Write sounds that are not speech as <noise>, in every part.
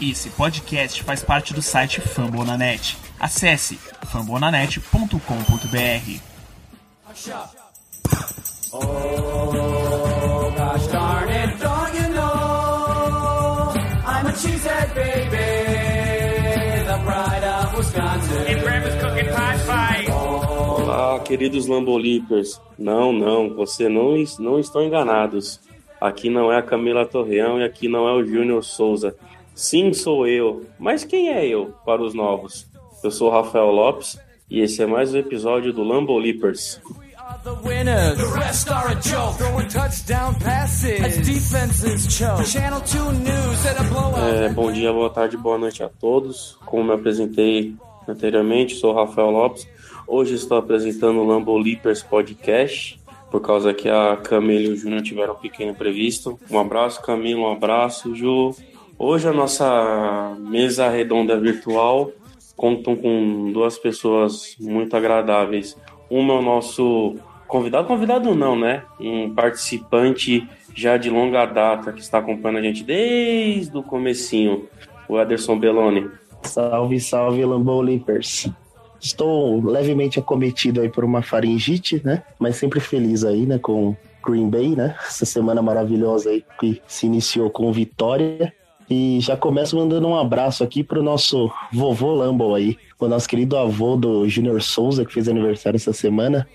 Esse podcast faz parte do site Fambonanet. Acesse fambonanet.com.br. Oh, gosh darn it, don't you know? I'm a cheesehead baby, the pride of Wisconsin. Olá, queridos Lambolipers. Não, não, você não, não estão enganados. Aqui não é a Camila Torreão e aqui não é o Júnior Souza. Sim, sou eu. Mas quem é eu para os novos? Eu sou o Rafael Lopes e esse é mais um episódio do Lambolipers. The winners, the rest are a joke. Throwing touchdown passes, as defenses choke. Channel 2 News at a blowout. É, bom dia, boa tarde, boa noite a todos. Como me apresentei anteriormente, sou o Rafael Lopes. Hoje estou apresentando o Lambolipers Podcast, por causa que a Camila e o Júnior tiveram um pequeno previsto. Um abraço, Camila, um abraço, Ju. Hoje a nossa mesa redonda virtual contam com duas pessoas muito agradáveis. Uma é o nosso convidado, convidado não, né? Um participante já de longa data que está acompanhando a gente desde o comecinho, o Ederson Belloni. Salve, salve, Lambolipers. Estou levemente acometido aí por uma faringite, né? Mas sempre feliz aí, né? Com Green Bay, né? Essa semana maravilhosa aí que se iniciou com vitória. E já começo mandando um abraço aqui pro nosso vovô Lambo aí, o nosso querido avô do Junior Souza, que fez aniversário essa semana.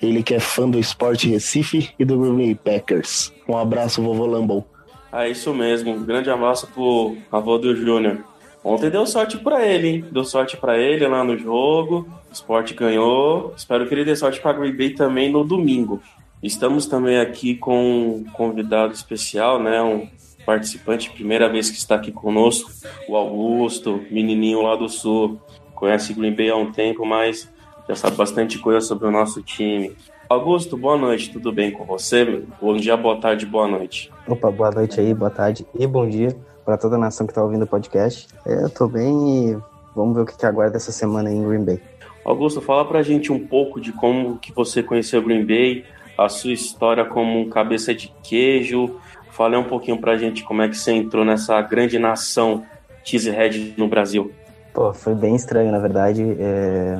Ele que é fã do Esporte Recife e do Green Bay Packers. Um abraço, vovô Lambo. É isso mesmo, um grande abraço pro avô do Júnior. Ontem deu sorte para ele, hein? Deu sorte para ele lá no jogo. O esporte ganhou. Espero que ele dê sorte para Green Bay também no domingo. Estamos também aqui com um convidado especial, né? Um participante, primeira vez que está aqui conosco, o Augusto, menininho lá do Sul. Conhece Green Bay há um tempo, mas já sabe bastante coisa sobre o nosso time. Augusto, boa noite, tudo bem com você? Bom dia, boa tarde, boa noite. Opa, boa noite aí, boa tarde e bom dia para toda a nação que está ouvindo o podcast. É, eu tô bem e vamos ver o que, que aguarda essa semana em Green Bay. Augusto, fala pra gente um pouco de como que você conheceu Green Bay, a sua história como um cabeça de queijo. Fala um pouquinho pra gente como é que você entrou nessa grande nação cheesehead no Brasil. Pô, foi bem estranho, na verdade. É...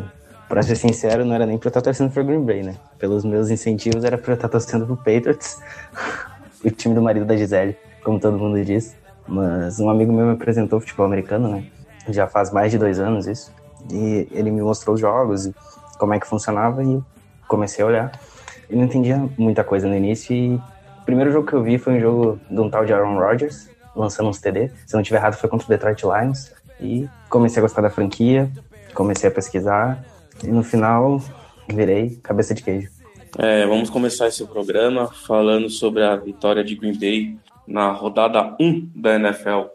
Pra ser sincero, não era nem pra eu estar torcendo pro Green Bay, né? Pelos meus incentivos, era pra eu estar torcendo pro Patriots, <laughs> o time do marido da Gisele, como todo mundo diz. Mas um amigo meu me apresentou futebol americano, né? Já faz mais de dois anos isso. E ele me mostrou os jogos e como é que funcionava e comecei a olhar. E não entendia muita coisa no início e o primeiro jogo que eu vi foi um jogo de um tal de Aaron Rodgers, lançando uns TD. Se não tiver errado, foi contra o Detroit Lions. E comecei a gostar da franquia, comecei a pesquisar e no final virei cabeça de queijo. É, vamos começar esse programa falando sobre a vitória de Green Bay na rodada 1 da NFL.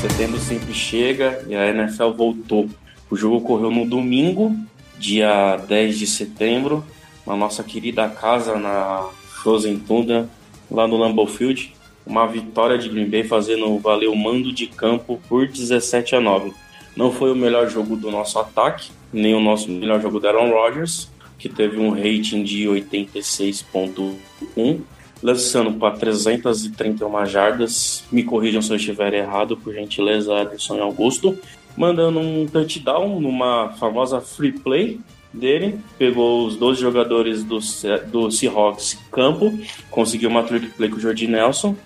Setembro sempre chega e a NFL voltou. O jogo ocorreu no domingo, dia 10 de setembro, na nossa querida casa na Frozen Tundra, lá no Lambeau Field uma vitória de Green Bay fazendo valer o mando de campo por 17 a 9. Não foi o melhor jogo do nosso ataque, nem o nosso melhor jogo do Aaron Rodgers, que teve um rating de 86.1, lançando para 331 jardas. Me corrijam se eu estiver errado, por gentileza, Ederson e Augusto. Mandando um touchdown numa famosa free play dele, pegou os 12 jogadores do, do Seahawks campo, conseguiu uma trick play com o Jordi Nelson,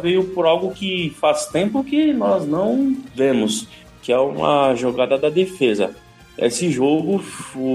veio por algo que faz tempo que nós não vemos, que é uma jogada da defesa. Esse jogo,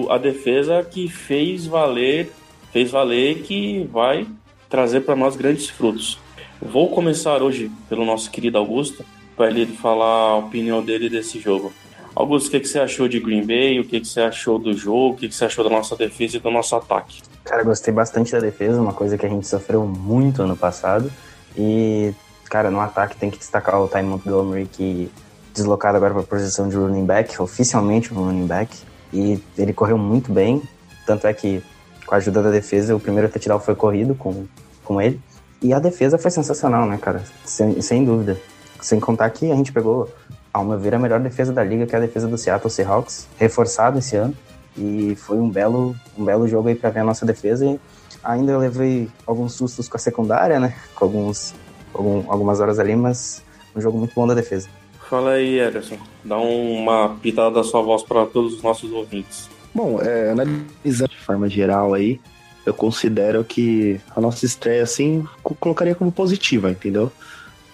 a defesa que fez valer, fez valer que vai trazer para nós grandes frutos. Vou começar hoje pelo nosso querido Augusto, para ele falar a opinião dele desse jogo. Augusto, o que, que você achou de Green Bay? O que, que você achou do jogo? O que, que você achou da nossa defesa e do nosso ataque? Cara, gostei bastante da defesa, uma coisa que a gente sofreu muito ano passado. E, cara, no ataque tem que destacar o Ty Montgomery, que deslocado agora para a posição de running back, oficialmente um running back. E ele correu muito bem, tanto é que, com a ajuda da defesa, o primeiro touchdown foi corrido com, com ele. E a defesa foi sensacional, né, cara? Sem, sem dúvida. Sem contar que a gente pegou ao meu ver, a melhor defesa da liga, que é a defesa do Seattle Seahawks, reforçado esse ano. E foi um belo, um belo jogo aí para ver a nossa defesa. E ainda eu levei alguns sustos com a secundária, né? Com alguns, algum, algumas horas ali, mas um jogo muito bom da defesa. Fala aí, Ederson. Dá uma pitada da sua voz para todos os nossos ouvintes. Bom, é, analisando de forma geral aí, eu considero que a nossa estreia, assim, co- colocaria como positiva, entendeu?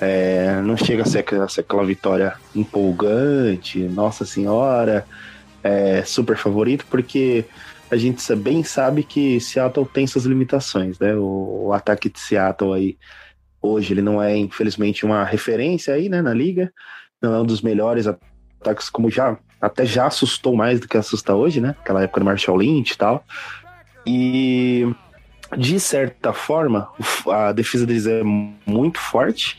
É, não chega a ser, aquela- a ser aquela vitória empolgante, nossa senhora, é, super favorito, porque a gente bem sabe que Seattle tem suas limitações, né? O, o ataque de Seattle aí, hoje, ele não é, infelizmente, uma referência aí, né, na liga, não é um dos melhores ataques, como já, até já assustou mais do que assusta hoje, né? Aquela época do Marshall Lynch e tal. E de certa forma, a defesa deles é muito forte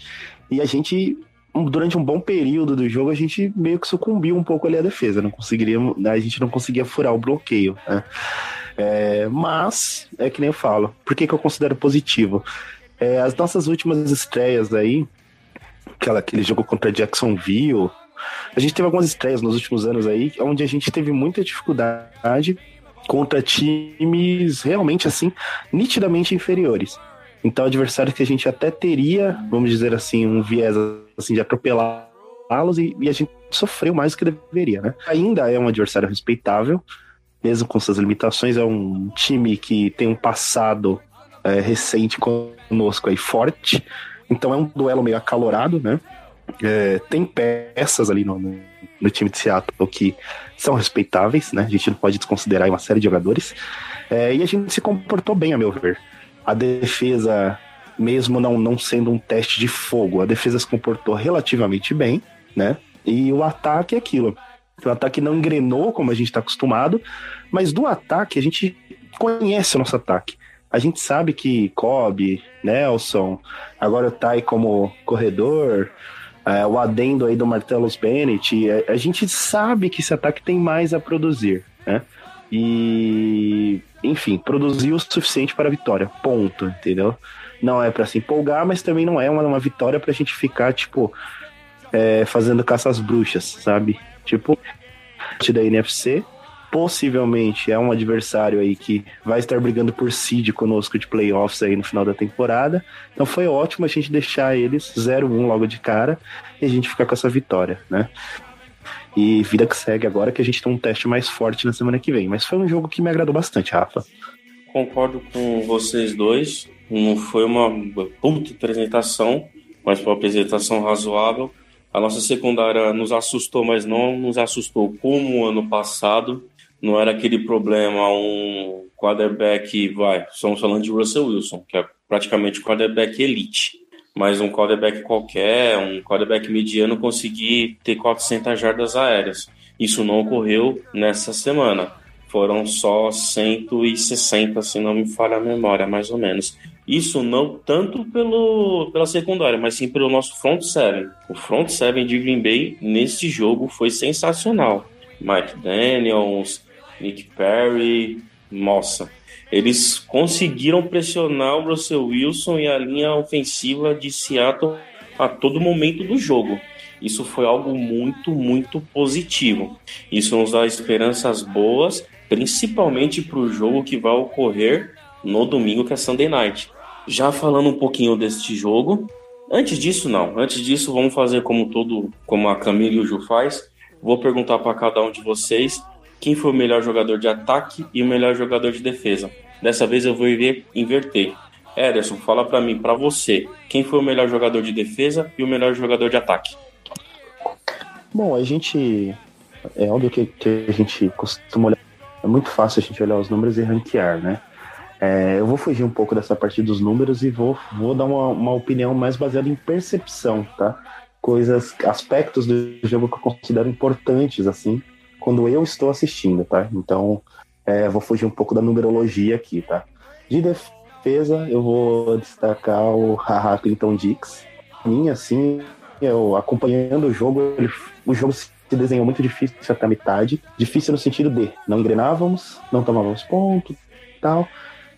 e a gente durante um bom período do jogo a gente meio que sucumbiu um pouco ali à defesa, não conseguiria, a gente não conseguia furar o bloqueio, né? É, mas é que nem eu falo, por que, que eu considero positivo? É, as nossas últimas estreias aí, aquela, aquele jogo contra Jacksonville, a gente teve algumas estreias nos últimos anos aí, onde a gente teve muita dificuldade contra times realmente assim, nitidamente inferiores. Então, adversários que a gente até teria, vamos dizer assim, um viés assim, de atropelá-los e, e a gente sofreu mais do que deveria, né? Ainda é um adversário respeitável, mesmo com suas limitações, é um time que tem um passado é, recente conosco aí forte, então é um duelo meio acalorado, né? É, tem peças ali no, no, time de Seattle que são respeitáveis, né? A gente não pode desconsiderar uma série de jogadores. É, e a gente se comportou bem, a meu ver. A defesa, mesmo não, não sendo um teste de fogo, a defesa se comportou relativamente bem, né? E o ataque é aquilo. O ataque não engrenou como a gente está acostumado, mas do ataque a gente conhece o nosso ataque. A gente sabe que Cobb, Nelson, agora o Tai como corredor, é, o adendo aí do Martellus Bennett, a, a, gente sabe que esse ataque tem mais a produzir, né? E, enfim, produziu o suficiente para a vitória, ponto, entendeu? Não é para se empolgar, mas também não é uma, uma vitória para a gente ficar, tipo, é, fazendo caça às bruxas, sabe? Tipo, da NFC, possivelmente é um adversário aí que vai estar brigando por seed conosco de playoffs aí no final da temporada. Então foi ótimo a gente deixar eles 0-1 logo de cara e a gente ficar com essa vitória, né? E vida que segue agora que a gente tem um teste mais forte na semana que vem. Mas foi um jogo que me agradou bastante, Rafa. Concordo com vocês dois. Não foi uma puta apresentação, mas foi uma apresentação razoável. A nossa secundária nos assustou, mas não nos assustou como ano passado. Não era aquele problema, um quarterback, vai, estamos falando de Russell Wilson, que é praticamente quarterback elite. Mas um quarterback qualquer, um quarterback mediano conseguir ter 400 jardas aéreas. Isso não ocorreu nessa semana. Foram só 160, se não me falha a memória, mais ou menos. Isso não tanto pelo, pela secundária, mas sim pelo nosso front seven. O front seven de Green Bay nesse jogo foi sensacional. Mike Daniels, Nick Perry, nossa. Eles conseguiram pressionar o Russell Wilson e a linha ofensiva de Seattle a todo momento do jogo. Isso foi algo muito, muito positivo. Isso nos dá esperanças boas, principalmente para o jogo que vai ocorrer no domingo, que é Sunday Night. Já falando um pouquinho deste jogo, antes disso não, antes disso vamos fazer como todo, como a Camila e o Ju faz. Vou perguntar para cada um de vocês quem foi o melhor jogador de ataque e o melhor jogador de defesa. Dessa vez eu vou inverter. Ederson, fala para mim, para você, quem foi o melhor jogador de defesa e o melhor jogador de ataque? Bom, a gente é óbvio que, que a gente costuma olhar, é muito fácil a gente olhar os números e ranquear, né? É, eu vou fugir um pouco dessa parte dos números e vou, vou dar uma, uma opinião mais baseada em percepção, tá? Coisas, aspectos do jogo que eu considero importantes, assim, quando eu estou assistindo, tá? Então, é, vou fugir um pouco da numerologia aqui, tá? De defesa, eu vou destacar o Haha Clinton Dix. Mim, assim, eu acompanhando o jogo, ele, o jogo se desenhou muito difícil até a metade. Difícil no sentido de não engrenávamos, não tomávamos ponto tal.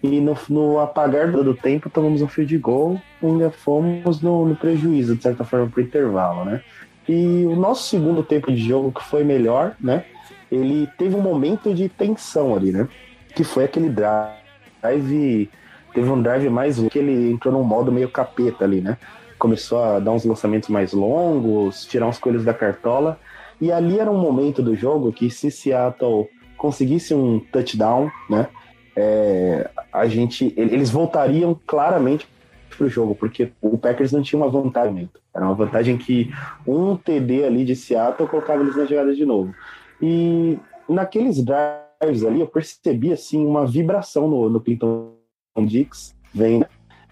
E no, no apagar do tempo, tomamos um fio de gol e ainda fomos no, no prejuízo, de certa forma, para o intervalo, né? E o nosso segundo tempo de jogo, que foi melhor, né? Ele teve um momento de tensão ali, né? Que foi aquele drive. Teve um drive mais que ele entrou num modo meio capeta ali, né? Começou a dar uns lançamentos mais longos, tirar uns coelhos da cartola. E ali era um momento do jogo que se Seattle conseguisse um touchdown, né? É, a gente, eles voltariam claramente para o jogo, porque o Packers não tinha uma vantagem. Era uma vantagem que um TD ali de Seattle colocava eles na jogada de novo. E naqueles drives ali, eu percebi assim uma vibração no, no Clinton Dix, vem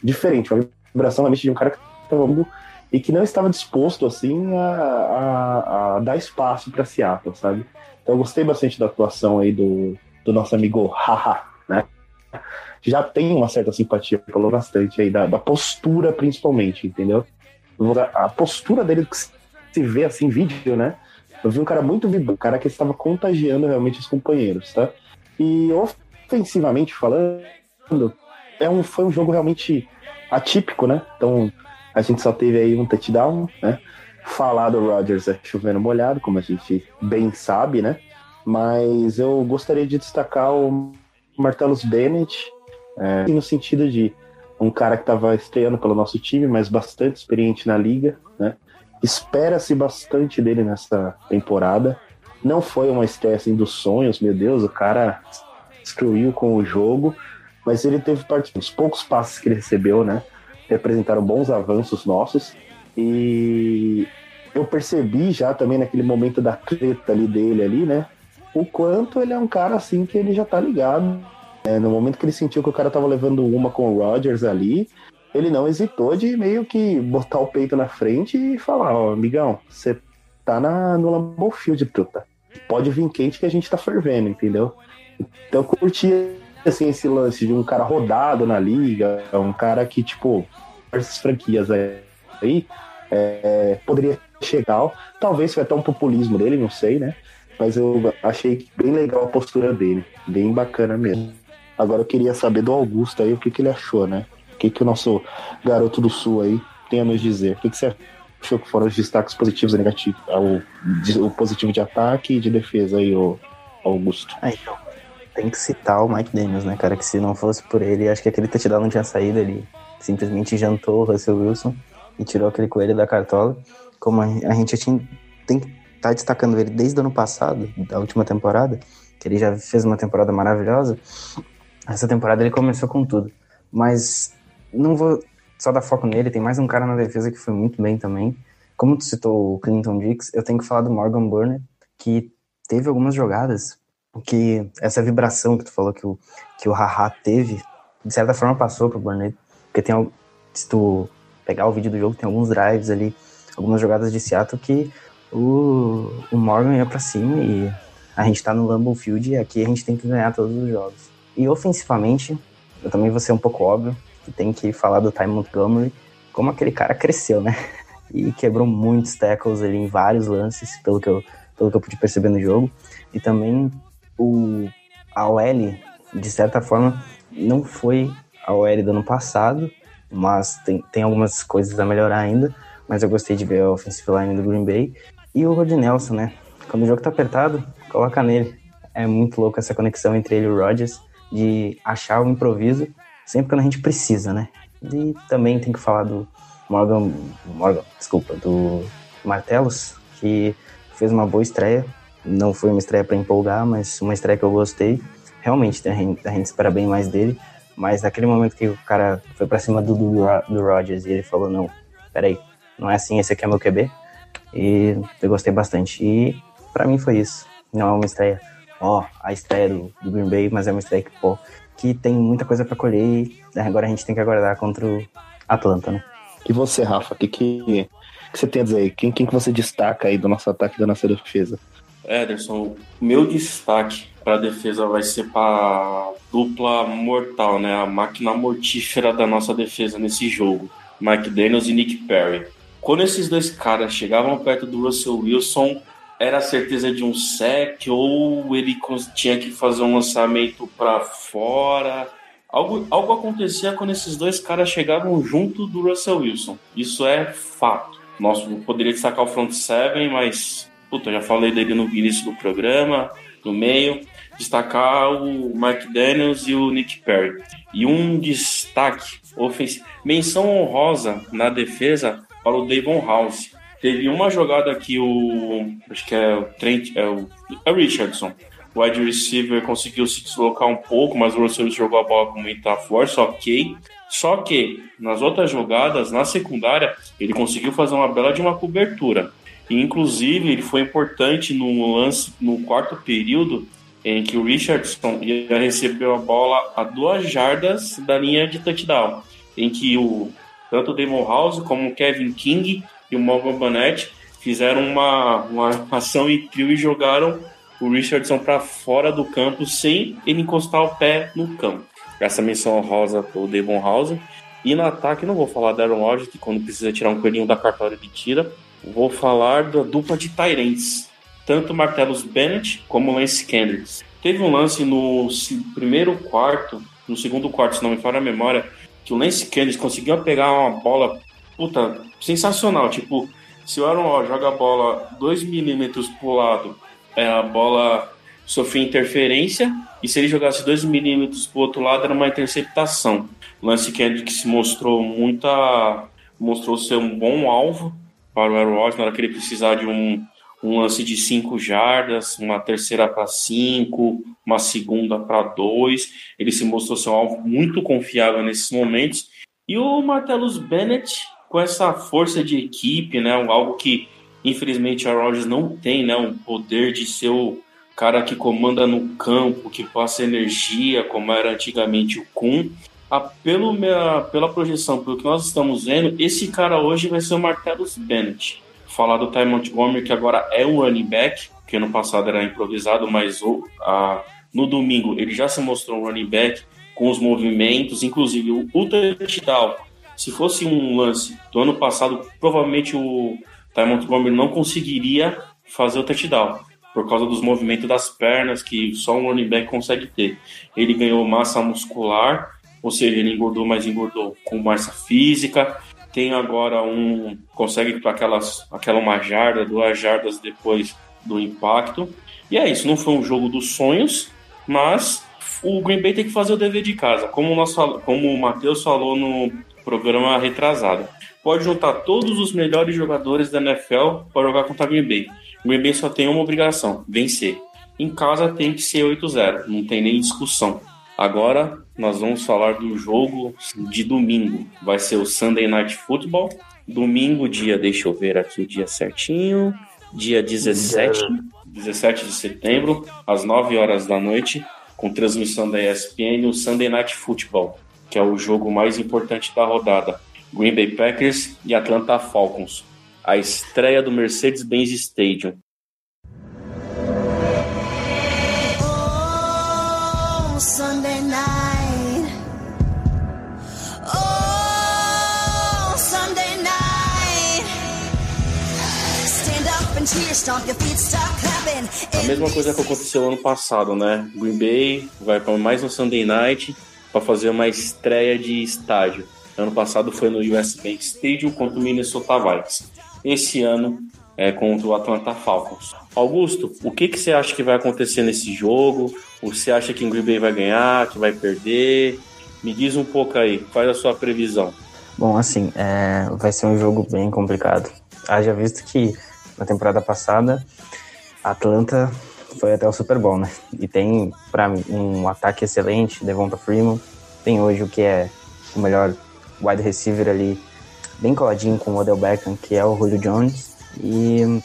diferente, uma vibração realmente de um cara que estava e que não estava disposto assim a, a, a dar espaço para Seattle, sabe? Então eu gostei bastante da atuação aí do, do nosso amigo Haha, né? Já tem uma certa simpatia, falou bastante aí, da, da postura principalmente, entendeu? A postura dele que se vê assim vídeo, né? Eu vi um cara muito vibrante, um cara que estava contagiando realmente os companheiros, tá? E ofensivamente falando, é um, foi um jogo realmente atípico, né? Então, a gente só teve aí um touchdown, né? Falar do Rodgers é chovendo molhado, como a gente bem sabe, né? Mas eu gostaria de destacar o Martellus Bennett, é, no sentido de um cara que estava estreando pelo nosso time, mas bastante experiente na liga, né? Espera-se bastante dele nessa temporada. Não foi uma estreia assim dos sonhos, meu Deus, o cara destruiu com o jogo, mas ele teve parte os poucos passes que ele recebeu, né? Representaram bons avanços nossos e eu percebi já também naquele momento da treta ali dele ali, né? O quanto ele é um cara assim que ele já tá ligado. É, no momento que ele sentiu que o cara tava levando uma com o Rogers ali, ele não hesitou de meio que botar o peito na frente e falar, ó, amigão, você tá na, no Lambeau Field, truta. Pode vir quente que a gente tá fervendo, entendeu? Então curti, assim, esse lance de um cara rodado na liga, um cara que, tipo, essas franquias aí, é, poderia chegar, talvez foi até um populismo dele, não sei, né? Mas eu achei bem legal a postura dele, bem bacana mesmo. Agora eu queria saber do Augusto aí o que, que ele achou, né? que, que o nosso garoto do Sul aí tem a nos dizer? O que, que você achou que foram os destaques positivos e negativos? O, o positivo de ataque e de defesa aí, o Augusto. Ah, então. Tem que citar o Mike Daniels, né, cara? Que se não fosse por ele, acho que aquele touchdown não tinha saído ali. Simplesmente jantou o Russell Wilson e tirou aquele coelho da cartola. Como a, gente tinha, tem que estar tá destacando ele desde o ano passado, da última temporada, que ele já fez uma temporada maravilhosa. Essa temporada ele começou com tudo. Mas não vou só dar foco nele, tem mais um cara na defesa que foi muito bem também. Como tu citou o Clinton Dix, eu tenho que falar do Morgan Burnett, que teve algumas jogadas que essa vibração que tu falou que o, que o Haha teve, de certa forma passou pro Burnett, porque tem, se tu pegar o vídeo do jogo, tem alguns drives ali, algumas jogadas de Seattle que o, o Morgan ia para cima e a gente tá no Lambeau Field e aqui a gente tem que ganhar todos os jogos. E ofensivamente, eu também vou ser um pouco óbvio, que tem que falar do Ty Montgomery, como aquele cara cresceu, né? <laughs> E quebrou muitos tackles ali em vários lances, pelo que eu, pelo que eu pude perceber no jogo. E também o, a OL, de certa forma, não foi a OL do ano passado, mas tem, tem algumas coisas a melhorar ainda. Mas eu gostei de ver a offensive line do Green Bay. E o Rod Nelson, né? Quando o jogo tá apertado, coloca nele. É muito louco essa conexão entre ele e o Rodgers, de achar o improviso sempre quando a gente precisa, né? E também tem que falar do Morgan, Morgan, desculpa, do Martelos, que fez uma boa estreia. Não foi uma estreia para empolgar, mas uma estreia que eu gostei. Realmente, a gente, a gente espera bem mais dele. Mas naquele momento que o cara foi para cima do, do, do e ele falou: Não, peraí, não é assim, esse aqui é meu QB. E eu gostei bastante. E para mim foi isso. Não é uma estreia, ó, a estreia do, do Green Bay, mas é uma estreia que, pô, que tem muita coisa para colher e agora a gente tem que aguardar contra o Atlanta, né? E você, Rafa, o que, que, que, você tem a dizer aí? Quem, quem que você destaca aí do nosso ataque da nossa defesa? Ederson, meu destaque para a defesa vai ser para dupla mortal, né? A máquina mortífera da nossa defesa nesse jogo. Mike Daniels e Nick Perry. Quando esses dois caras chegavam perto do Russell Wilson, era a certeza de um sec ou ele tinha que fazer um lançamento para fora. Algo, algo acontecia quando esses dois caras chegavam junto do Russell Wilson. Isso é fato. Nosso, eu poderia destacar o front seven, mas puta, já falei dele no início do programa, no meio. Destacar o Mike Daniels e o Nick Perry. E um destaque ofensivo. Menção honrosa na defesa para o Davon House. Teve uma jogada que o. Acho que é o Trent. É o, é o Richardson. O wide receiver conseguiu se deslocar um pouco, mas o Russell jogou a bola com muita força, ok. Só que nas outras jogadas, na secundária, ele conseguiu fazer uma bela de uma cobertura. E, inclusive, ele foi importante no lance no quarto período em que o Richardson ia receber a bola a duas jardas da linha de touchdown, em que o tanto o Damon House como o Kevin King e o Morgan Burnett fizeram uma, uma ação em trio e jogaram o Richardson para fora do campo sem ele encostar o pé no campo. Essa menção rosa o Devon House. E no ataque, não vou falar da Aaron Rodgers, que quando precisa tirar um coelhinho da cartória ele tira. Vou falar da dupla de Tyrants, tanto Martellus Bennett como Lance Kendricks. Teve um lance no primeiro quarto, no segundo quarto, se não me falha a memória, que o Lance Kendricks conseguiu pegar uma bola, puta, sensacional. Tipo, se o Aaron Rodgers joga a bola 2 milímetros pro lado, é, a bola sofria interferência, e se ele jogasse 2 milímetros pro outro lado, era uma interceptação. O Lance Kendricks mostrou muita... mostrou ser um bom alvo para o Aaron Rodgers na hora que ele precisar de um, um lance de 5 jardas, uma terceira para 5, uma segunda para 2. Ele se mostrou ser um alvo muito confiável nesses momentos. E o Martellus Bennett, com essa força de equipe, né, algo que infelizmente a Rodgers não tem, né, um poder de ser o cara que comanda no campo, que passa energia, como era antigamente o Kuhn a, pelo minha, pela projeção, pelo que nós estamos vendo, esse cara hoje vai ser o Martellus Bennett. Falar do Ty Montgomery, que agora é um running back, que ano passado era improvisado, mas o, a, no domingo ele já se mostrou um running back com os movimentos, inclusive o, o touchdown. Se fosse um lance do ano passado, provavelmente o Ty Montgomery não conseguiria fazer o touchdown por causa dos movimentos das pernas que só um running back consegue ter. Ele ganhou massa muscular ou seja, ele engordou, mas engordou com massa física. Tem agora um. consegue aquelas, aquela uma jarda, duas jardas depois do impacto. E é isso, não foi um jogo dos sonhos, mas o Green Bay tem que fazer o dever de casa, como, nós, como o Matheus falou no programa retrasado. Pode juntar todos os melhores jogadores da NFL para jogar contra o Green Bay. O Green Bay só tem uma obrigação: vencer. Em casa tem que ser 8-0, não tem nem discussão. Agora nós vamos falar do jogo de domingo. Vai ser o Sunday Night Football. Domingo, dia, deixa eu ver aqui o dia certinho. Dia 17, 17 de setembro, às 9 horas da noite, com transmissão da ESPN, o Sunday Night Football, que é o jogo mais importante da rodada. Green Bay Packers e Atlanta Falcons. A estreia do Mercedes-Benz Stadium. A mesma coisa que aconteceu ano passado, né? Green Bay vai para mais um Sunday night para fazer uma estreia de estádio. Ano passado foi no US Bank Stadium contra o Minnesota Vikings. Esse ano é contra o Atlanta Falcons. Augusto, o que, que você acha que vai acontecer nesse jogo? Você acha que o Green Bay vai ganhar, que vai perder? Me diz um pouco aí, faz a sua previsão. Bom, assim, é, vai ser um jogo bem complicado. Haja visto que na temporada passada a Atlanta foi até o Super Bowl, né? E tem, para mim, um ataque excelente, Devonta Freeman. Tem hoje o que é o melhor wide receiver ali, bem coladinho com o Odell Beckham, que é o Julio Jones. E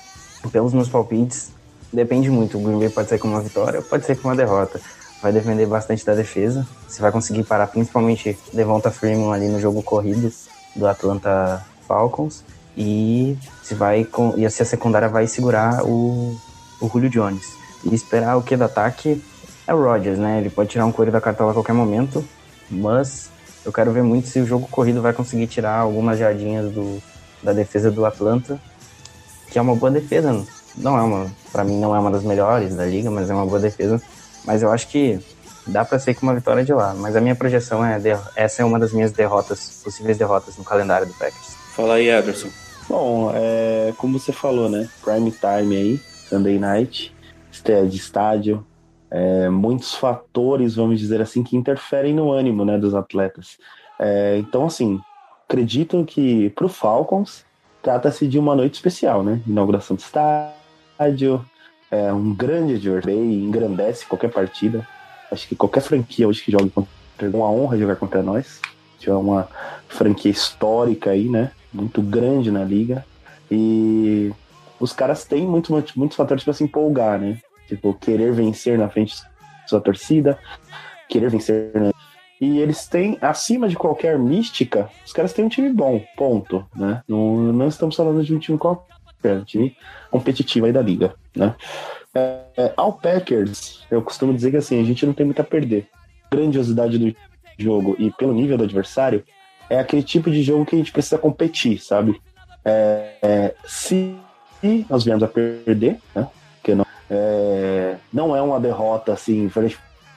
pelos meus palpites, depende muito. O Green Bay pode ser com uma vitória, pode ser com uma derrota. Vai depender bastante da defesa. Se vai conseguir parar principalmente Devonta Freeman ali no jogo corrido do Atlanta Falcons. E se vai e a secundária vai segurar o, o Julio Jones. E esperar o que do ataque é o Rodgers, né? Ele pode tirar um coelho da cartola a qualquer momento, mas eu quero ver muito se o jogo corrido vai conseguir tirar algumas jardinhas do, da defesa do Atlanta, que é uma boa defesa, não é uma, para mim não é uma das melhores da liga, mas é uma boa defesa. Mas eu acho que dá para ser com uma vitória de lá. Mas a minha projeção é essa é uma das minhas derrotas, possíveis derrotas no calendário do Packers. Fala aí, Ederson. Bom, é, como você falou, né? Prime time aí, Sunday night, de estádio, é, muitos fatores, vamos dizer assim, que interferem no ânimo né, dos atletas. É, então, assim, acredito que para Falcons trata-se de uma noite especial, né? Inauguração do estádio, é um grande adversário, engrandece qualquer partida. Acho que qualquer franquia hoje que joga contra é uma honra jogar contra nós. É uma franquia histórica aí, né? Muito grande na liga. E os caras têm muito, muito, muitos fatores para se empolgar, né? Tipo, querer vencer na frente da sua torcida, querer vencer. Né? E eles têm, acima de qualquer mística, os caras têm um time bom, ponto, né? Não, não estamos falando de um time qualquer, um time competitivo aí da liga, né? É, é, ao Packers, eu costumo dizer que assim, a gente não tem muito a perder. Grandiosidade do jogo e pelo nível do adversário, é aquele tipo de jogo que a gente precisa competir, sabe? É, é, se nós viemos a perder, né? Que não, é, não é uma derrota assim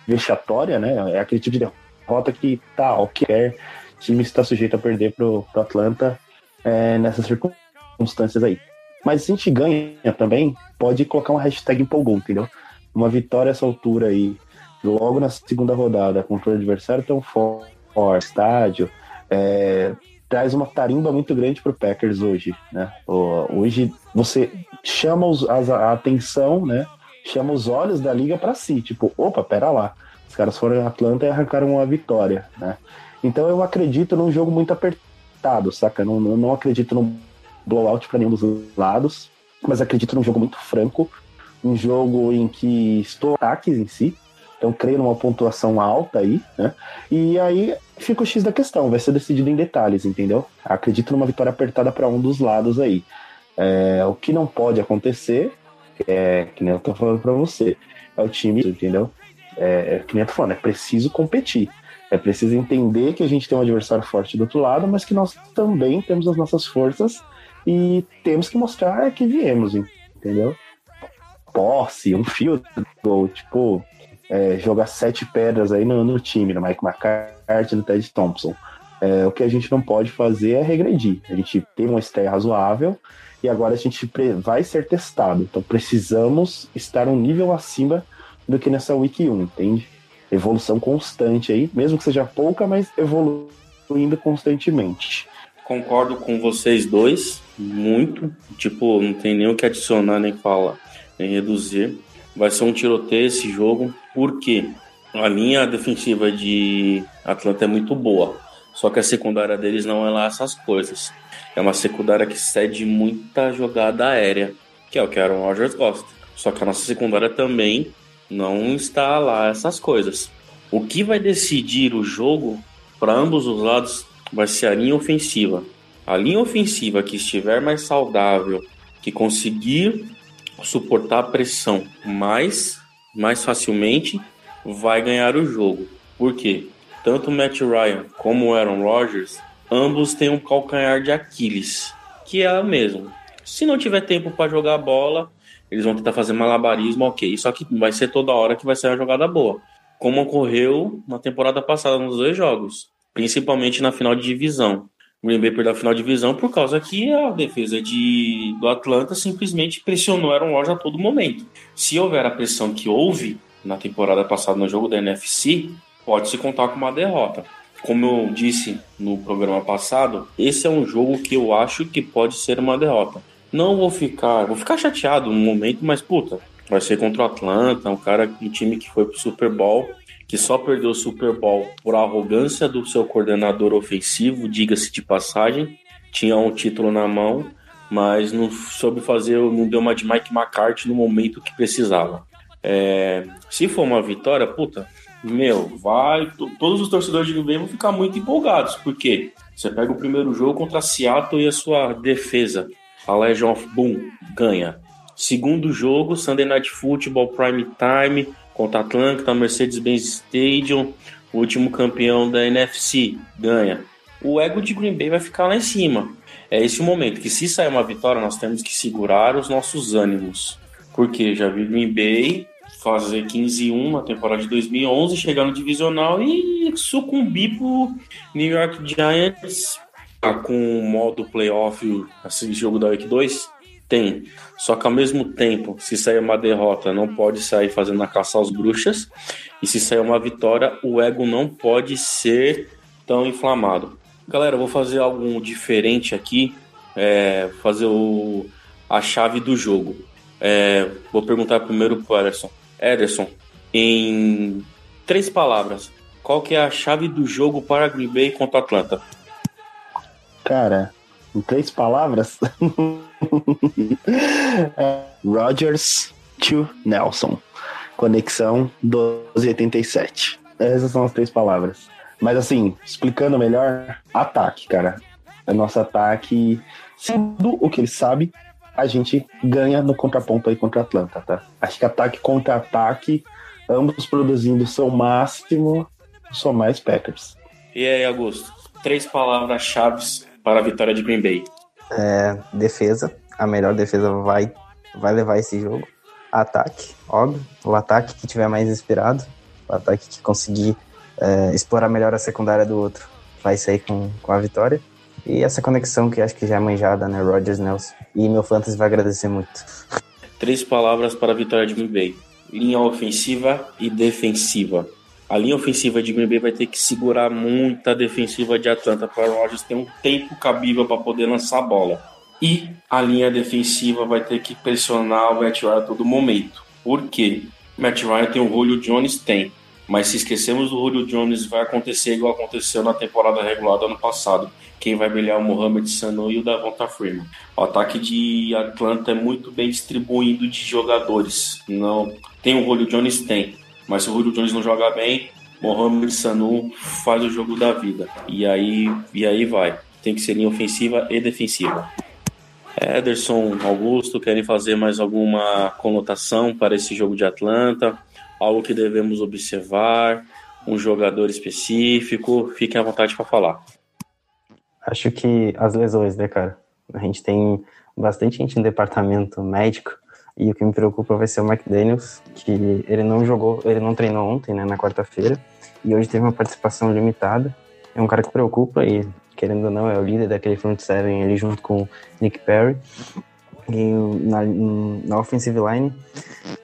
vexatória, né? É aquele tipo de derrota que tá, qualquer time está sujeito a perder pro, pro Atlanta é, nessas circunstâncias aí. Mas se a gente ganha também, pode colocar uma hashtag empolgou, entendeu? Uma vitória essa altura aí, logo na segunda rodada, contra o adversário tão forte, estádio, é, traz uma tarimba muito grande para o Packers hoje, né? Hoje você chama os, a atenção, né? Chama os olhos da liga para si, tipo, opa, pera lá, os caras foram em Atlanta e arrancaram uma vitória, né? Então eu acredito num jogo muito apertado, saca? Não, não acredito num blowout para nenhum dos lados, mas acredito num jogo muito franco, um jogo em que estou ataques em si, então creio numa pontuação alta aí, né? E aí fica o X da questão, vai ser decidido em detalhes, entendeu? Acredito numa vitória apertada para um dos lados aí. É, o que não pode acontecer, é que nem eu tô falando para você, é o time, entendeu? É, é que nem eu tô falando, é preciso competir. É preciso entender que a gente tem um adversário forte do outro lado, mas que nós também temos as nossas forças e temos que mostrar que viemos, entendeu? Posse, um fio, tipo, é, jogar sete pedras aí no, no, time, no Mike McCarthy, no Ted Thompson. É, o que a gente não pode fazer é regredir. A gente tem uma estreia razoável e agora a gente vai ser testado. Então precisamos estar um nível acima do que nessa Week 1, entende? Evolução constante aí, mesmo que seja pouca, mas evoluindo constantemente. Concordo com vocês dois, muito. Tipo, não tem nem o que adicionar, nem falar, nem reduzir. Vai ser um tiroteio esse jogo, porque a linha defensiva de Atlanta é muito boa. Só que a secundária deles não é lá essas coisas. É uma secundária que cede muita jogada aérea, que é o que Aaron Rodgers gosta. Só que a nossa secundária também não está lá essas coisas. O que vai decidir o jogo para ambos os lados vai ser a linha ofensiva. A linha ofensiva que estiver mais saudável, que conseguir suportar a pressão mais, mais facilmente, vai ganhar o jogo. Por quê? Tanto o Matt Ryan como o Aaron Rodgers, ambos têm um calcanhar de Aquiles, que é o mesmo. Se não tiver tempo para jogar bola, eles vão tentar fazer malabarismo, ok. Só que vai ser toda hora que vai ser a jogada boa. Como ocorreu na temporada passada nos dois jogos, principalmente na final de divisão. Green Bay perdeu a final de divisão por causa que a defesa de, do Atlanta simplesmente pressionou Aaron Rodgers a todo momento. Se houver a pressão que houve na temporada passada no jogo da NFC, pode se contar com uma derrota. Como eu disse no programa passado, esse é um jogo que eu acho que pode ser uma derrota. Não vou ficar, vou ficar chateado no momento, mas puta, vai ser contra o Atlanta, um cara, um time que foi pro Super Bowl que só perdeu o Super Bowl por arrogância do seu coordenador ofensivo, diga-se de passagem, tinha um título na mão, mas não soube fazer, não deu uma de Mike McCarthy no momento que precisava. É, se for uma vitória, puta, meu, vai. Todos os torcedores de Green vão ficar muito empolgados, porque você pega o primeiro jogo contra Seattle e a sua defesa, a Legion of Boom, ganha. Segundo jogo, Sunday Night Football Prime Time, contra Atlanta, Mercedes-Benz Stadium, o último campeão da NFC, ganha. O ego de Green Bay vai ficar lá em cima. É esse o momento que se sair uma vitória, nós temos que segurar os nossos ânimos. Porque já vi Green Bay fazer 15-1 na temporada de 2011, chegar no divisional e sucumbir pro New York Giants com o modo playoff, esse jogo da Week 2? Tem. Só que ao mesmo tempo, se sair uma derrota, não pode sair fazendo a caça aos bruxas. E se sair uma vitória, o ego não pode ser tão inflamado. Galera, vou fazer algo diferente aqui. É, fazer o, a chave do jogo. É, vou perguntar primeiro pro Ederson. Ederson, em três palavras, qual que é a chave do jogo para Green Bay contra Atlanta? Cara, em três palavras. <laughs> <laughs> Rogers to Nelson. Conexão 1287. Essas são as três palavras. Mas assim, explicando melhor, ataque, cara. É nosso ataque, sendo o que ele sabe, a gente ganha no contraponto aí contra a Atlanta, tá? Acho que ataque contra ataque, ambos produzindo seu máximo, só mais Packers. E aí, Augusto? Três palavras-chave para a vitória de Green Bay. É, defesa. A melhor defesa vai, vai levar esse jogo. Ataque, óbvio. O ataque que tiver mais inspirado. O ataque que conseguir é, explorar melhor a secundária do outro vai sair com, com a vitória. E essa conexão que acho que já é manjada, né? Rogers Nelson. E meu fantasy vai agradecer muito. Três palavras para a vitória de Green Bay: linha ofensiva e defensiva. A linha ofensiva de Green Bay vai ter que segurar muita defensiva de Atlanta para o Rodgers ter um tempo cabível para poder lançar a bola. E a linha defensiva vai ter que pressionar o Matt Ryan a todo momento. Por quê? Matt Ryan tem o Julio Jones? Tem. Mas se esquecemos do Julio Jones, vai acontecer igual aconteceu na temporada regular do ano passado. Quem vai brilhar é o Mohamed Sanu e o Davonta Freeman. O ataque de Atlanta é muito bem distribuído de jogadores. Não tem o Julio Jones? Tem. Mas se o Julio Jones não joga bem, Mohamed Sanu faz o jogo da vida. E aí, e aí vai. Tem que ser linha ofensiva e defensiva. Ederson, Augusto, querem fazer mais alguma conotação para esse jogo de Atlanta? Algo que devemos observar? Um jogador específico? Fiquem à vontade para falar. Acho que as lesões, né, cara? A gente tem bastante gente no departamento médico e o que me preocupa vai ser o McDaniels, que ele não jogou, ele não treinou ontem, né, na quarta-feira, e hoje teve uma participação limitada. É um cara que preocupa e, querendo ou não, é o líder daquele front seven ali junto com Nick Perry. E na, na offensive line,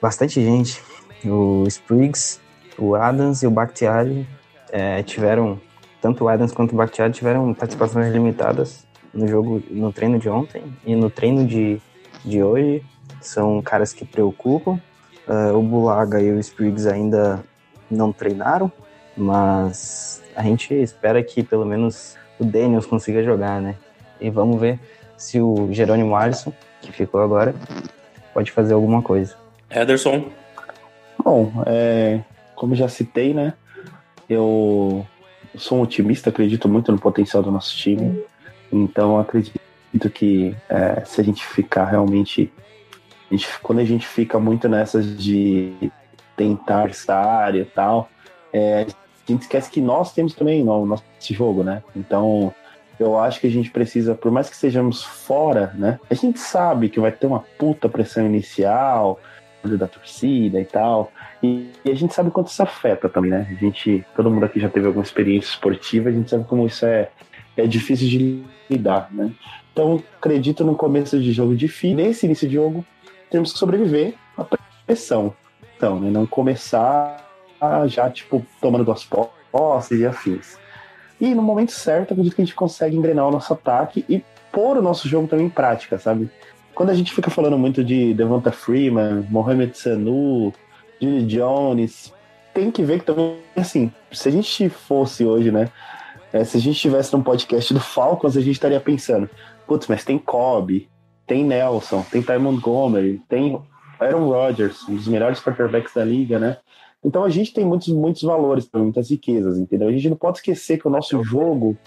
bastante gente. O Spriggs, o Adams e o Bakhtiari é, tiveram, tanto o Adams quanto o Bakhtiari tiveram participações limitadas no jogo, no treino de ontem e no treino de, de hoje são caras que preocupam. Uh, o Bulaga e o Spriggs ainda não treinaram, mas a gente espera que pelo menos o Daniels consiga jogar, né? E vamos ver se o Jerônimo Alisson, que ficou agora, pode fazer alguma coisa. Ederson. Bom, é, como já citei, né? Eu sou um otimista, acredito muito no potencial do nosso time. Então acredito que é, se a gente ficar realmente a gente, quando a gente fica muito nessas de tentar estar e tal, é, a gente esquece que nós temos também no nosso jogo, né? Então, eu acho que a gente precisa, por mais que sejamos fora, né? A gente sabe que vai ter uma puta pressão inicial da torcida e tal. E, e, a gente sabe quanto isso afeta também, né? A gente, todo mundo aqui já teve alguma experiência esportiva, a gente sabe como isso é, é difícil de lidar, né? Então, acredito no começo de jogo difícil. Nesse início de jogo, temos que sobreviver à pressão. Então, né, não começar já, tipo, tomando duas posses e afins. E no momento certo, acredito que a gente consegue engrenar o nosso ataque e pôr o nosso jogo também em prática, sabe? Quando a gente fica falando muito de Devonta Freeman, Mohamed Sanu, Jimmy Jones, tem que ver que também, assim, se a gente fosse hoje, né? É, se a gente estivesse num podcast do Falcons, a gente estaria pensando, putz, mas tem Kobe, tem Nelson, tem Ty Montgomery, tem Aaron Rodgers, um dos melhores quarterbacks da liga, né? Então a gente tem muitos, muitos valores, muitas riquezas, entendeu? A gente não pode esquecer que o nosso jogo,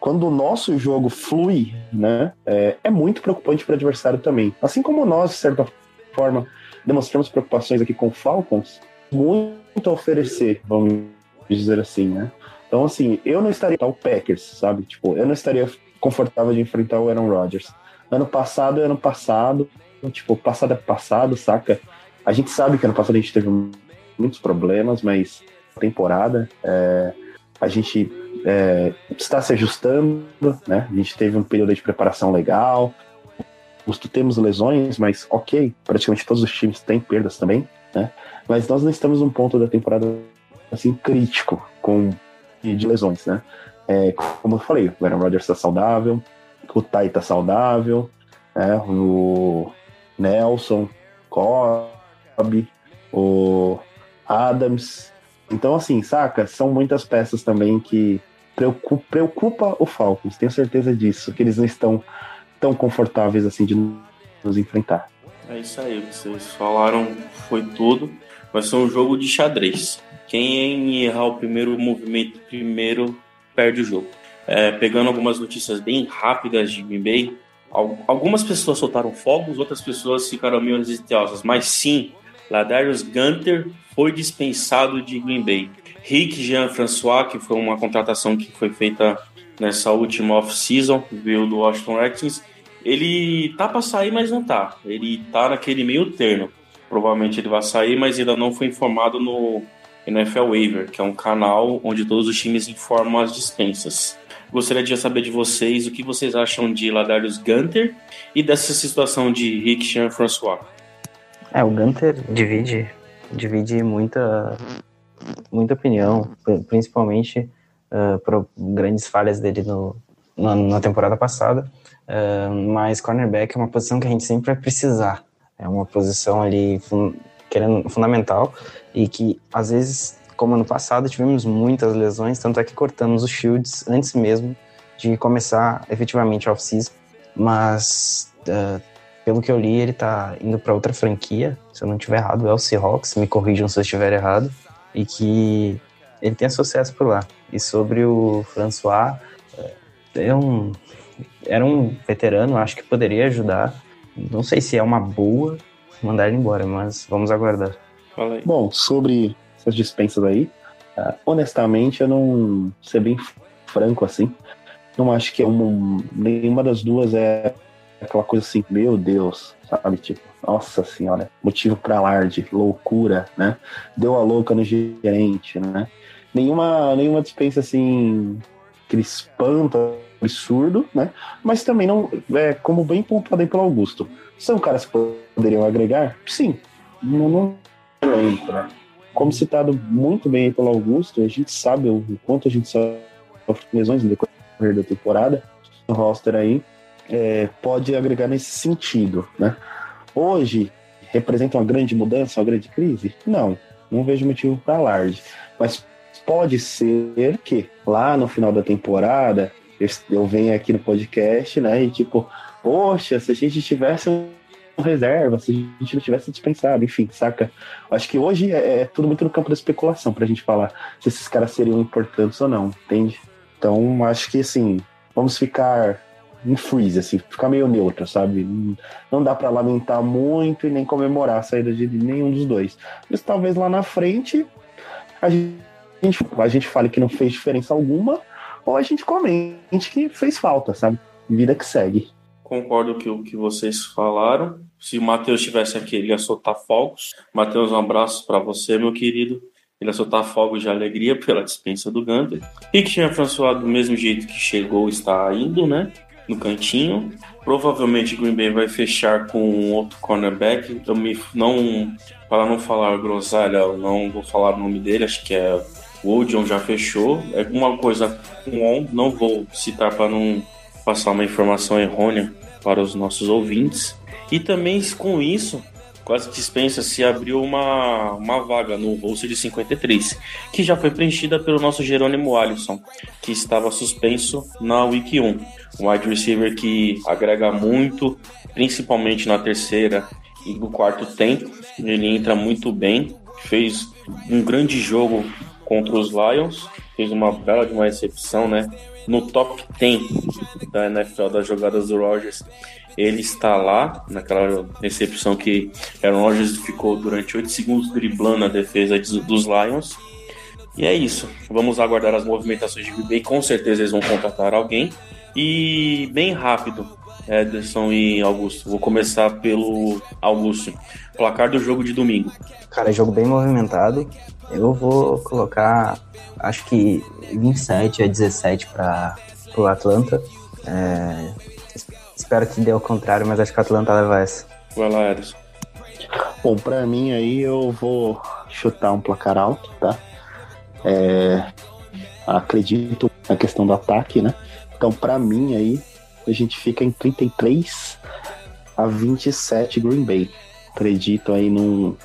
quando o nosso jogo flui, né, é, é muito preocupante para o adversário também. Assim como nós, de certa forma, demonstramos preocupações aqui com o Falcons, muito a oferecer, vamos dizer assim, né? Então, assim, eu não estaria o Packers, sabe? Tipo, eu não estaria confortável de enfrentar o Aaron Rodgers. Ano passado é ano passado, tipo, passado é passado, saca? A gente sabe que ano passado a gente teve muitos problemas, mas temporada, é, a gente é, está se ajustando, né? A gente teve um período de preparação legal. Temos lesões, mas ok, praticamente todos os times têm perdas também, né? Mas nós não estamos num ponto da temporada assim crítico com de lesões, né? É, como eu falei, o Aaron Rodgers está saudável, o Tai está saudável, né? o Nelson, Cobb, o Adams. Então, assim, saca? São muitas peças também que preocupa, preocupa o Falcons. Tenho certeza disso, que eles não estão tão confortáveis assim de nos enfrentar. É isso aí, vocês falaram foi tudo. Vai ser um jogo de xadrez. Quem errar o primeiro movimento primeiro perde o jogo. É, pegando algumas notícias bem rápidas de Green Bay, algumas pessoas soltaram fogos, outras pessoas ficaram meio ansiosas, mas sim, Ladarius Gunter foi dispensado de Green Bay. Rick Jean-François, que foi uma contratação que foi feita nessa última off-season, veio do Washington Redskins, ele tá para sair, mas não tá. Ele tá naquele meio termo. Provavelmente ele vai sair, mas ainda não foi informado no NFL Waiver, que é um canal onde todos os times informam as dispensas. Gostaria de saber de vocês o que vocês acham de Ladarius Gunter e dessa situação de Rick Jean-François. É, o Gunter divide, divide muita, muita opinião, principalmente uh, por grandes falhas dele no, na, na temporada passada. Uh, mas cornerback é uma posição que a gente sempre vai precisar. É uma posição ali querendo, fundamental e que às vezes como ano passado tivemos muitas lesões, tanto é que cortamos os shields antes mesmo de começar efetivamente a off-season. Mas, uh, pelo que eu li, ele tá indo para outra franquia, se eu não estiver errado, é o Seahawks, me corrijam se eu estiver errado, e que ele tenha sucesso por lá. E sobre o François, é um, era um veterano, acho que poderia ajudar. Não sei se é uma boa mandar ele embora, mas vamos aguardar. Bom, sobre essas dispensas aí. Uh, honestamente, eu não. Ser bem franco assim. Não acho que é uma, nenhuma das duas é aquela coisa assim, meu Deus, sabe? Tipo, nossa senhora, motivo para alarde, loucura, né? Deu a louca no gerente, né? Nenhuma, nenhuma dispensa assim, aquele espanto absurdo, né? Mas também não, é como bem pontuado aí pelo Augusto. São caras que poderiam agregar? Sim. Não, não entra. Como citado muito bem pelo Augusto, a gente sabe o quanto a gente sofre lesões no decorrer da temporada, o roster aí é, pode agregar nesse sentido, né? Hoje, representa uma grande mudança, uma grande crise? Não, não vejo motivo para alarde. Mas pode ser que lá no final da temporada eu, venha aqui no podcast, né? E tipo, poxa, se a gente tivesse reserva, se a gente não tivesse dispensado, enfim, saca? Acho que hoje é, é tudo muito no campo da especulação pra gente falar se esses caras seriam importantes ou não, entende? Então, acho que assim, vamos ficar em freeze, assim, ficar meio neutro, sabe? Não dá para lamentar muito e nem comemorar a saída de nenhum dos dois. Mas talvez lá na frente a gente, a gente fale que não fez diferença alguma, ou a gente comente que fez falta, sabe? Vida que segue concordo com o que vocês falaram. Se o Matheus estivesse aqui, ele ia soltar fogos. Matheus, um abraço para você, meu querido. Ele ia soltar fogos de alegria pela dispensa do Gunter. E que tinha François, do mesmo jeito que chegou, está indo, né? No cantinho. Provavelmente Green Bay vai fechar com outro cornerback. Eu me, não, para não falar groselha, eu não vou falar o nome dele, acho que é o Odion já fechou. É alguma coisa com on, não vou citar para não passar uma informação errônea para os nossos ouvintes. E também com isso, quase dispensa se abriu uma, uma vaga no roster de 53, que já foi preenchida pelo nosso Jerônimo Alisson, que estava suspenso na Week 1. Um wide receiver que agrega muito, principalmente na terceira e no quarto tempo. Ele entra muito bem, fez um grande jogo contra os Lions, fez uma bela de uma recepção, né? No top 10 da NFL das jogadas do Rogers, ele está lá, naquela recepção que Aaron Rodgers ficou durante 8 segundos driblando a defesa dos Lions. E é isso. Vamos aguardar as movimentações de Bay. Com certeza eles vão contratar alguém. E bem rápido, Ederson e Augusto. Vou começar pelo Augusto. Placar do jogo de domingo. Cara, é jogo bem movimentado. Eu vou colocar, acho que 27 a 17 para o Atlanta. É, espero que dê ao contrário, mas acho que o Atlanta leva essa. Vai lá. Bom, pra mim aí eu vou chutar um placar alto, tá? É, acredito na questão do ataque, né? Então, pra mim aí, a gente fica em 33 a 27 Green Bay. Acredito aí num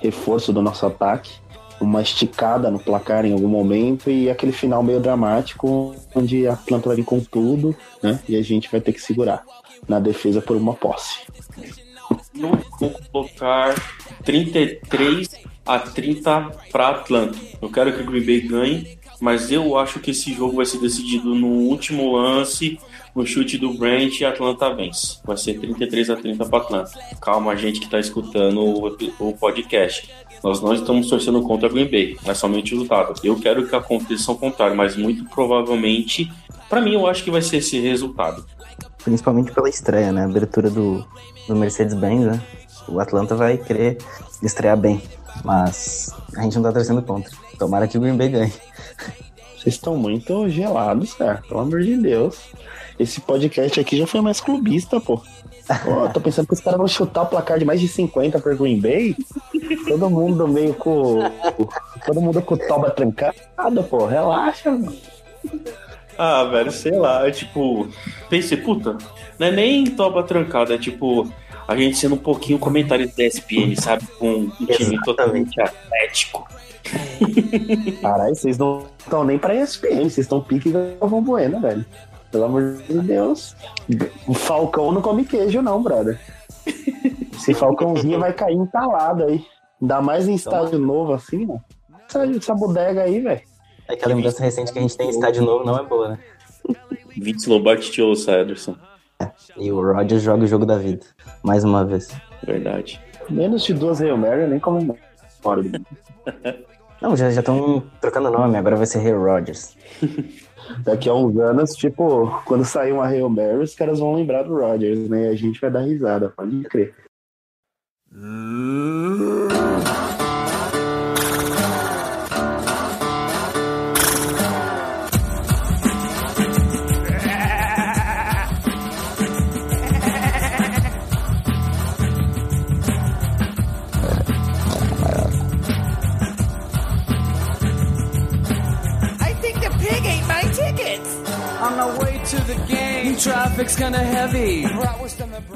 reforço do nosso ataque, uma esticada no placar em algum momento e aquele final meio dramático onde a planta vai vir com tudo, né? E a gente vai ter que segurar na defesa por uma posse. Eu vou colocar 33 a 30 para Atlanta. Eu quero que o Green Bay ganhe, mas eu acho que esse jogo vai ser decidido no último lance, no chute do Brent e Atlanta vence. Vai ser 33 a 30 para Atlanta. Calma, gente que está escutando o, o podcast. Nós não estamos torcendo contra o Green Bay, é somente o resultado. Eu quero que aconteça o contrário, mas muito provavelmente, para mim, eu acho que vai ser esse resultado. Principalmente pela estreia, né? A abertura do, do Mercedes-Benz, né? O Atlanta vai querer estrear bem, mas a gente não tá torcendo contra. Tomara que o Green Bay ganhe. <laughs> Vocês estão muito gelados, cara. Pelo amor de Deus. Esse podcast aqui já foi mais clubista, pô. Pô, tô pensando que os caras vão chutar o placar de mais de 50 por Green Bay. Todo mundo meio com. Todo mundo com toba trancado, pô. Relaxa, mano. Ah, velho, sei lá, é tipo. Pensei, puta, não é nem toba trancada, é tipo. A gente sendo um pouquinho comentário da ESPN, sabe? Com um time totalmente atlético. <laughs> Caralho, vocês não estão nem pra ESPN, vocês estão pique Galvão Bueno, velho. Pelo amor de Deus. O Falcão não come queijo, não, brother. Esse Falcãozinho vai cair entalado aí. Ainda mais em estádio novo assim, ó. Essa, essa bodega aí, velho. É que a lembrança recente que a gente tem em estádio novo não é boa, né? Vince Lombardi te ouça, Ederson. E o Rodgers joga o jogo da vida. Mais uma vez. Verdade. Menos de duas Hail Mary, eu nem comemoro. <laughs> Não, já estão trocando nome, agora vai ser Hail Rodgers. <laughs> Daqui a uns anos, tipo, quando sair uma Hail Mary, os caras vão lembrar do Rodgers, né? E a gente vai dar risada, pode crer.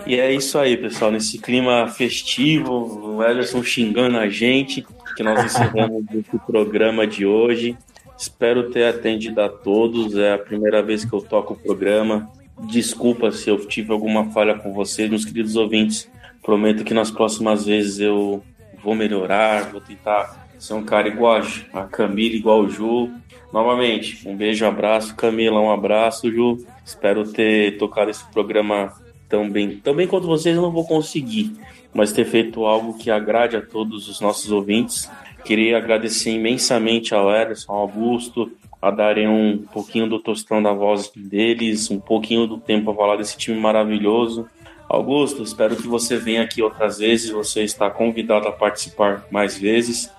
E é isso aí, pessoal. Nesse clima festivo, o Ederson xingando a gente, que nós encerramos <laughs> o programa de hoje. Espero ter atendido a todos. É a primeira vez que eu toco o programa. Desculpa se eu tive alguma falha com vocês, meus queridos ouvintes. Prometo que nas próximas vezes eu vou melhorar, vou tentar ser um cara igual a Camila, igual o Ju. Novamente, um beijo, abraço, Camila, um abraço, Ju. Espero ter tocado esse programa tão bem, tão bem quanto vocês eu não vou conseguir, mas ter feito algo que agrade a todos os nossos ouvintes. Queria agradecer imensamente ao Ederson, ao Augusto, a darem um pouquinho do tostão da voz deles, um pouquinho do tempo a falar desse time maravilhoso. Augusto, espero que você venha aqui outras vezes, você está convidado a participar mais vezes.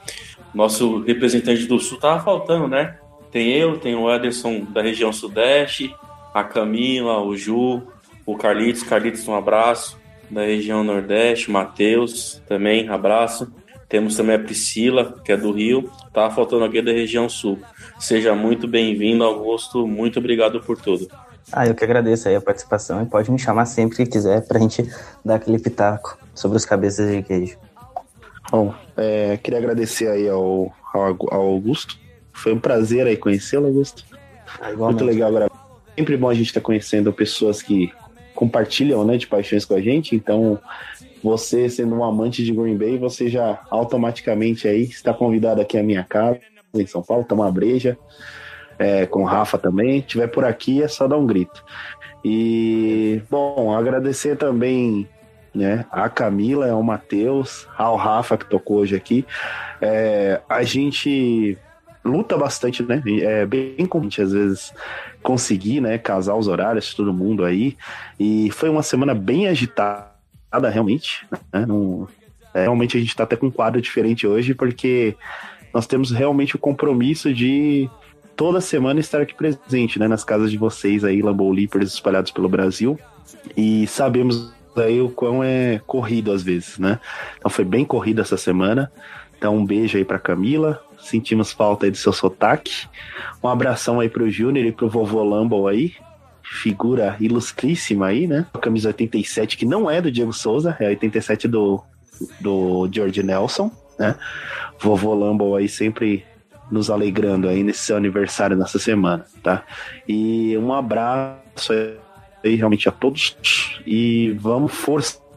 Nosso representante do Sul tava faltando, né? Tem eu, tem o Ederson da região Sudeste, a Camila, o Ju, o Carlitos. Carlitos, um abraço. Da região Nordeste, Matheus também, abraço. Temos também a Priscila, que é do Rio. Tava faltando alguém da região Sul. Seja muito bem-vindo, Augusto. Muito obrigado por tudo. Ah, eu que agradeço aí a participação e pode me chamar sempre que quiser pra gente dar aquele pitaco sobre os cabeças de queijo. Bom, é, queria agradecer aí ao, ao, ao Augusto. Foi um prazer aí conhecê-lo, Augusto. Ah, Muito legal agora. Sempre bom a gente estar conhecendo pessoas que compartilham, né, de paixões com a gente. Então, você sendo um amante de Green Bay, você já automaticamente aí está convidado aqui à minha casa em São Paulo, tomar breja. É, com o Rafa também. Se tiver por aqui, é só dar um grito. E, bom, agradecer também né, a Camila, ao Matheus, ao Rafa que tocou hoje aqui. É, a gente luta bastante, né? É bem convite às vezes conseguir, né, casar os horários de todo mundo aí. E foi uma semana bem agitada, realmente. Né? Não- é, realmente a gente tá até com um quadro diferente hoje, porque nós temos realmente o compromisso de toda semana estar aqui presente, né, nas casas de vocês aí, Lambeau espalhados pelo Brasil. E sabemos aí o quão é corrido às vezes, né? Então foi bem corrido essa semana. Então um beijo aí pra Camila. Sentimos falta aí do seu sotaque. Um abração aí pro Júnior e pro vovô Lambo aí. Figura ilustríssima aí, né? A camisa 87, que não é do Diego Souza, é a 87 do, do George Nelson, né? Vovô Lambo aí sempre nos alegrando aí nesse seu aniversário nessa semana, tá? E um abraço aí realmente a todos e vamos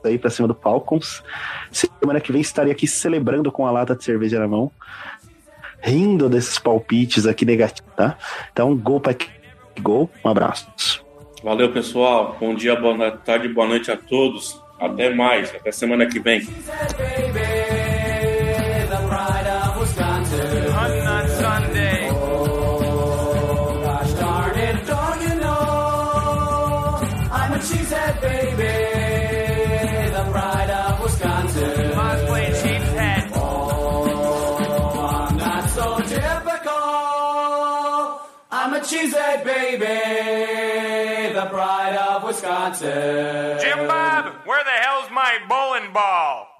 força aí pra cima do Falcons. Semana que vem estarei aqui celebrando com a lata de cerveja na mão, rindo desses palpites aqui negativos, tá? Então, gol pra gol, um abraço. Valeu, pessoal. Bom dia, boa tarde, boa noite a todos. Até mais. Até semana que vem. A baby, the pride of Wisconsin. Jim Bob, where the hell's my bowling ball?